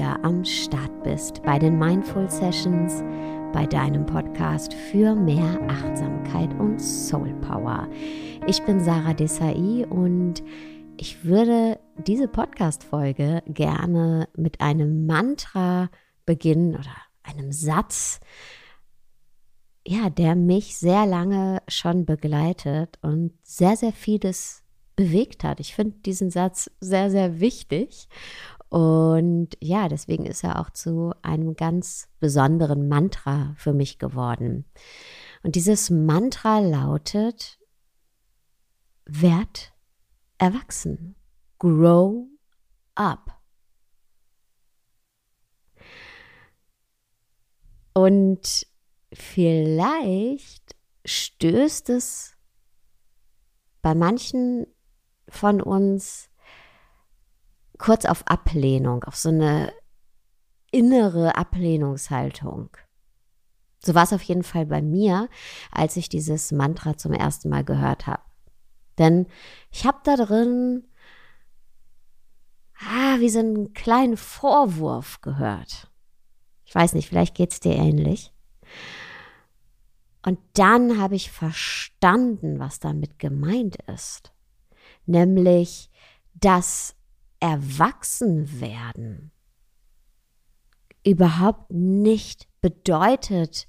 wieder am Start bist bei den Mindful Sessions, bei deinem Podcast für mehr Achtsamkeit und Soul Power. Ich bin Sarah Desai und ich würde diese Podcast-Folge gerne mit einem Mantra beginnen oder einem Satz, ja, der mich sehr lange schon begleitet und sehr, sehr vieles bewegt hat. Ich finde diesen Satz sehr, sehr wichtig. Und ja, deswegen ist er auch zu einem ganz besonderen Mantra für mich geworden. Und dieses Mantra lautet, werd erwachsen, grow up. Und vielleicht stößt es bei manchen von uns kurz auf Ablehnung, auf so eine innere Ablehnungshaltung. So war es auf jeden Fall bei mir, als ich dieses Mantra zum ersten Mal gehört habe. Denn ich habe da drin ah, wie so einen kleinen Vorwurf gehört. Ich weiß nicht, vielleicht geht es dir ähnlich. Und dann habe ich verstanden, was damit gemeint ist. Nämlich, dass Erwachsenwerden überhaupt nicht bedeutet,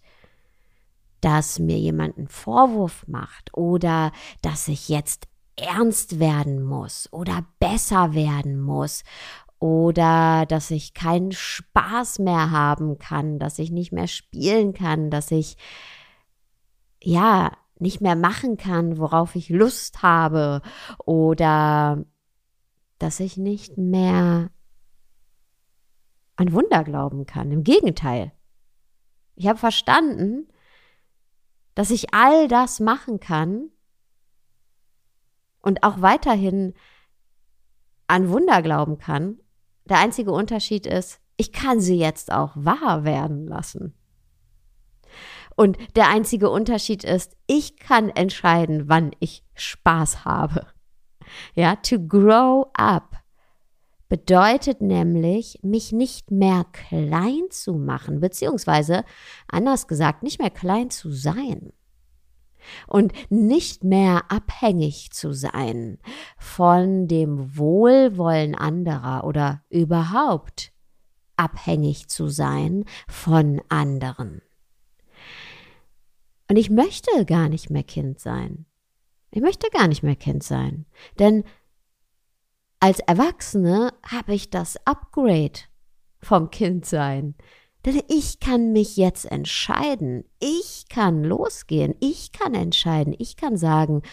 dass mir jemand einen Vorwurf macht oder dass ich jetzt ernst werden muss oder besser werden muss oder dass ich keinen Spaß mehr haben kann, dass ich nicht mehr spielen kann, dass ich ja nicht mehr machen kann, worauf ich Lust habe oder dass ich nicht mehr an Wunder glauben kann. Im Gegenteil. Ich habe verstanden, dass ich all das machen kann und auch weiterhin an Wunder glauben kann. Der einzige Unterschied ist, ich kann sie jetzt auch wahr werden lassen. Und der einzige Unterschied ist, ich kann entscheiden, wann ich Spaß habe. Ja, to grow up bedeutet nämlich, mich nicht mehr klein zu machen, beziehungsweise anders gesagt, nicht mehr klein zu sein. Und nicht mehr abhängig zu sein von dem Wohlwollen anderer oder überhaupt abhängig zu sein von anderen. Und ich möchte gar nicht mehr Kind sein. Ich möchte gar nicht mehr Kind sein. Denn als Erwachsene habe ich das Upgrade vom Kind sein. Denn ich kann mich jetzt entscheiden. Ich kann losgehen. Ich kann entscheiden. Ich kann sagen,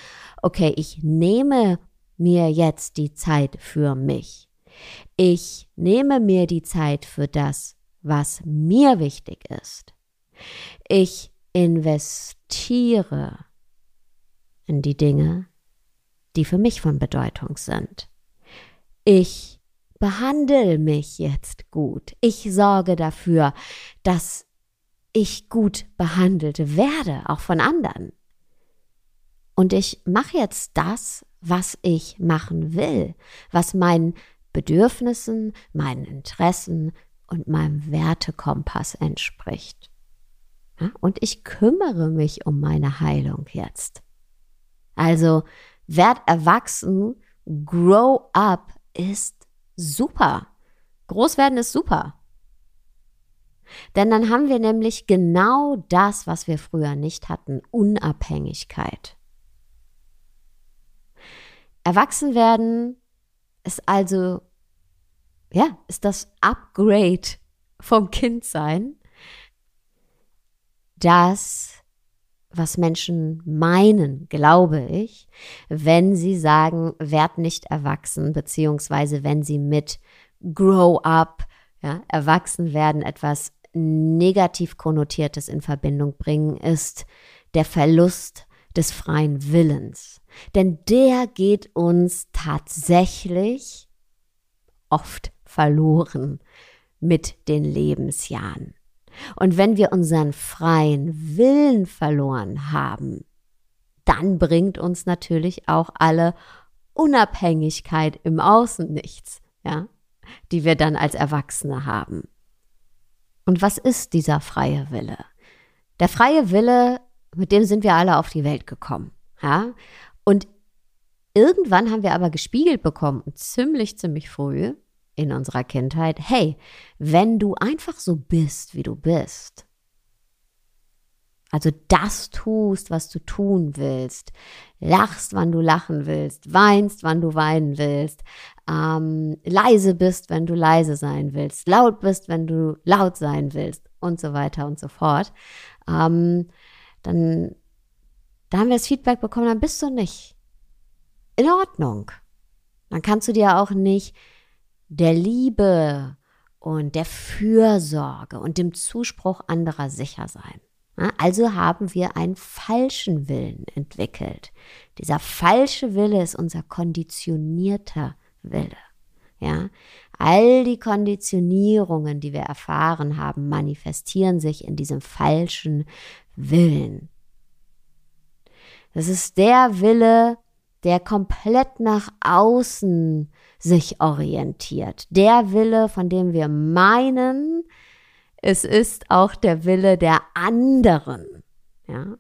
okay, ich nehme mir jetzt die Zeit für mich. Ich nehme mir die Zeit für das, was mir wichtig ist. Ich investiere in die Dinge, die für mich von Bedeutung sind. Ich behandle mich jetzt gut. Ich sorge dafür, dass ich gut behandelt werde, auch von anderen. Und ich mache jetzt das, was ich machen will, was meinen Bedürfnissen, meinen Interessen und meinem Wertekompass entspricht. Und ich kümmere mich um meine Heilung jetzt. Also werd erwachsen, grow up ist super. Groß werden ist super. Denn dann haben wir nämlich genau das, was wir früher nicht hatten, Unabhängigkeit. Erwachsen werden ist also, ja, ist das Upgrade vom Kindsein das, was Menschen meinen, glaube ich, wenn sie sagen, werd nicht erwachsen, beziehungsweise wenn sie mit grow up, ja, erwachsen werden, etwas negativ konnotiertes in Verbindung bringen, ist der Verlust des freien Willens. Denn der geht uns tatsächlich oft verloren mit den Lebensjahren. Und wenn wir unseren freien Willen verloren haben, dann bringt uns natürlich auch alle Unabhängigkeit im Außen nichts, ja. die wir dann als Erwachsene haben. Und was ist dieser freie Wille? Der freie Wille, mit dem sind wir alle auf die Welt gekommen. Ja? Und irgendwann haben wir aber gespiegelt bekommen, ziemlich, ziemlich früh in unserer Kindheit, hey, wenn du einfach so bist, wie du bist, also das tust, was du tun willst, lachst, wann du lachen willst, weinst, wann du weinen willst, ähm, leise bist, wenn du leise sein willst, laut bist, wenn du laut sein willst und so weiter und so fort, ähm, dann da haben wir das Feedback bekommen, dann bist du nicht in Ordnung. Dann kannst du dir auch nicht der Liebe und der Fürsorge und dem Zuspruch anderer sicher sein. Also haben wir einen falschen Willen entwickelt. Dieser falsche Wille ist unser konditionierter Wille. Ja, all die Konditionierungen, die wir erfahren haben, manifestieren sich in diesem falschen Willen. Das ist der Wille, der komplett nach außen sich orientiert. Der Wille, von dem wir meinen, es ist auch der Wille der anderen. Ja?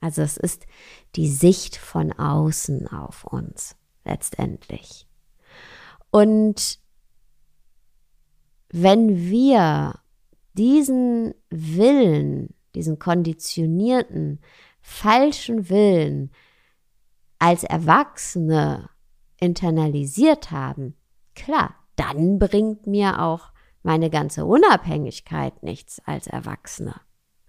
Also es ist die Sicht von außen auf uns letztendlich. Und wenn wir diesen Willen, diesen konditionierten, falschen Willen als Erwachsene internalisiert haben, klar, dann bringt mir auch meine ganze Unabhängigkeit nichts als Erwachsene.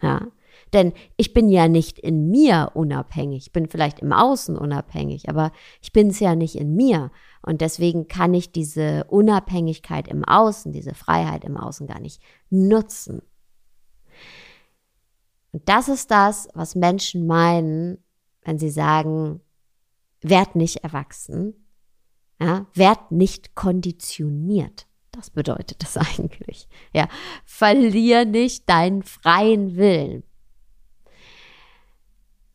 Ja? Denn ich bin ja nicht in mir unabhängig, ich bin vielleicht im Außen unabhängig, aber ich bin es ja nicht in mir. Und deswegen kann ich diese Unabhängigkeit im Außen, diese Freiheit im Außen gar nicht nutzen. Und das ist das, was Menschen meinen, wenn sie sagen, werd nicht erwachsen, ja, werd nicht konditioniert. Das bedeutet das eigentlich. Ja, verlier nicht deinen freien Willen.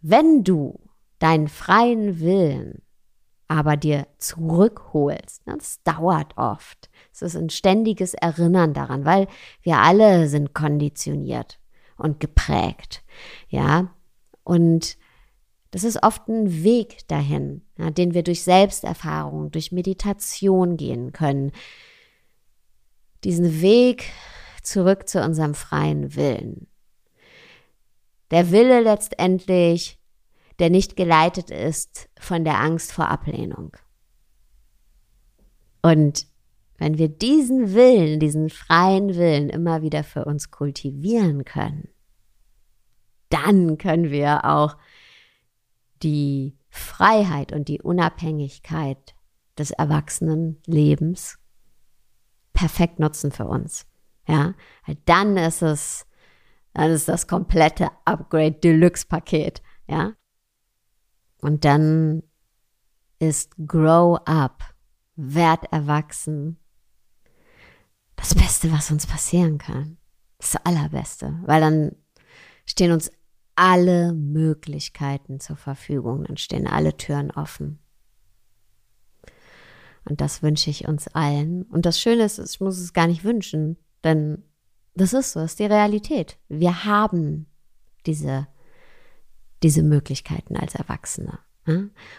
Wenn du deinen freien Willen aber dir zurückholst, ne, das dauert oft. Es ist ein ständiges Erinnern daran, weil wir alle sind konditioniert und geprägt. Ja, und das ist oft ein Weg dahin, ja, den wir durch Selbsterfahrung, durch Meditation gehen können, diesen Weg zurück zu unserem freien Willen. Der Wille letztendlich, der nicht geleitet ist von der Angst vor Ablehnung. Und wenn wir diesen Willen, diesen freien Willen immer wieder für uns kultivieren können, dann können wir auch die Freiheit und die Unabhängigkeit des Erwachsenenlebens perfekt nutzen für uns. Ja, dann ist es, dann ist das komplette Upgrade Deluxe Paket. Ja, und dann ist Grow Up, werd erwachsen, das Beste, was uns passieren kann. Das Allerbeste, weil dann stehen uns alle Möglichkeiten zur Verfügung, dann stehen alle Türen offen. Und das wünsche ich uns allen. Und das Schöne ist, ich muss es gar nicht wünschen, denn das ist so, das ist die Realität. Wir haben diese, diese Möglichkeiten als Erwachsene.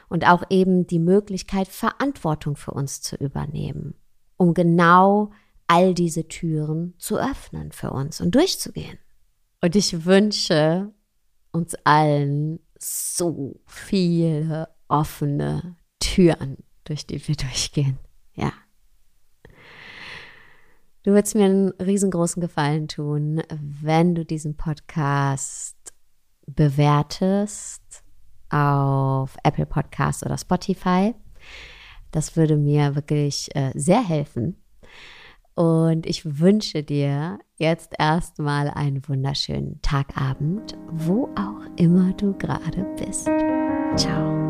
Und auch eben die Möglichkeit, Verantwortung für uns zu übernehmen, um genau all diese Türen zu öffnen für uns und durchzugehen. Und ich wünsche uns allen so viele offene Türen durch die wir durchgehen. Ja. Du würdest mir einen riesengroßen Gefallen tun, wenn du diesen Podcast bewertest auf Apple Podcast oder Spotify. Das würde mir wirklich äh, sehr helfen. Und ich wünsche dir jetzt erstmal einen wunderschönen Tagabend, wo auch immer du gerade bist. Ciao.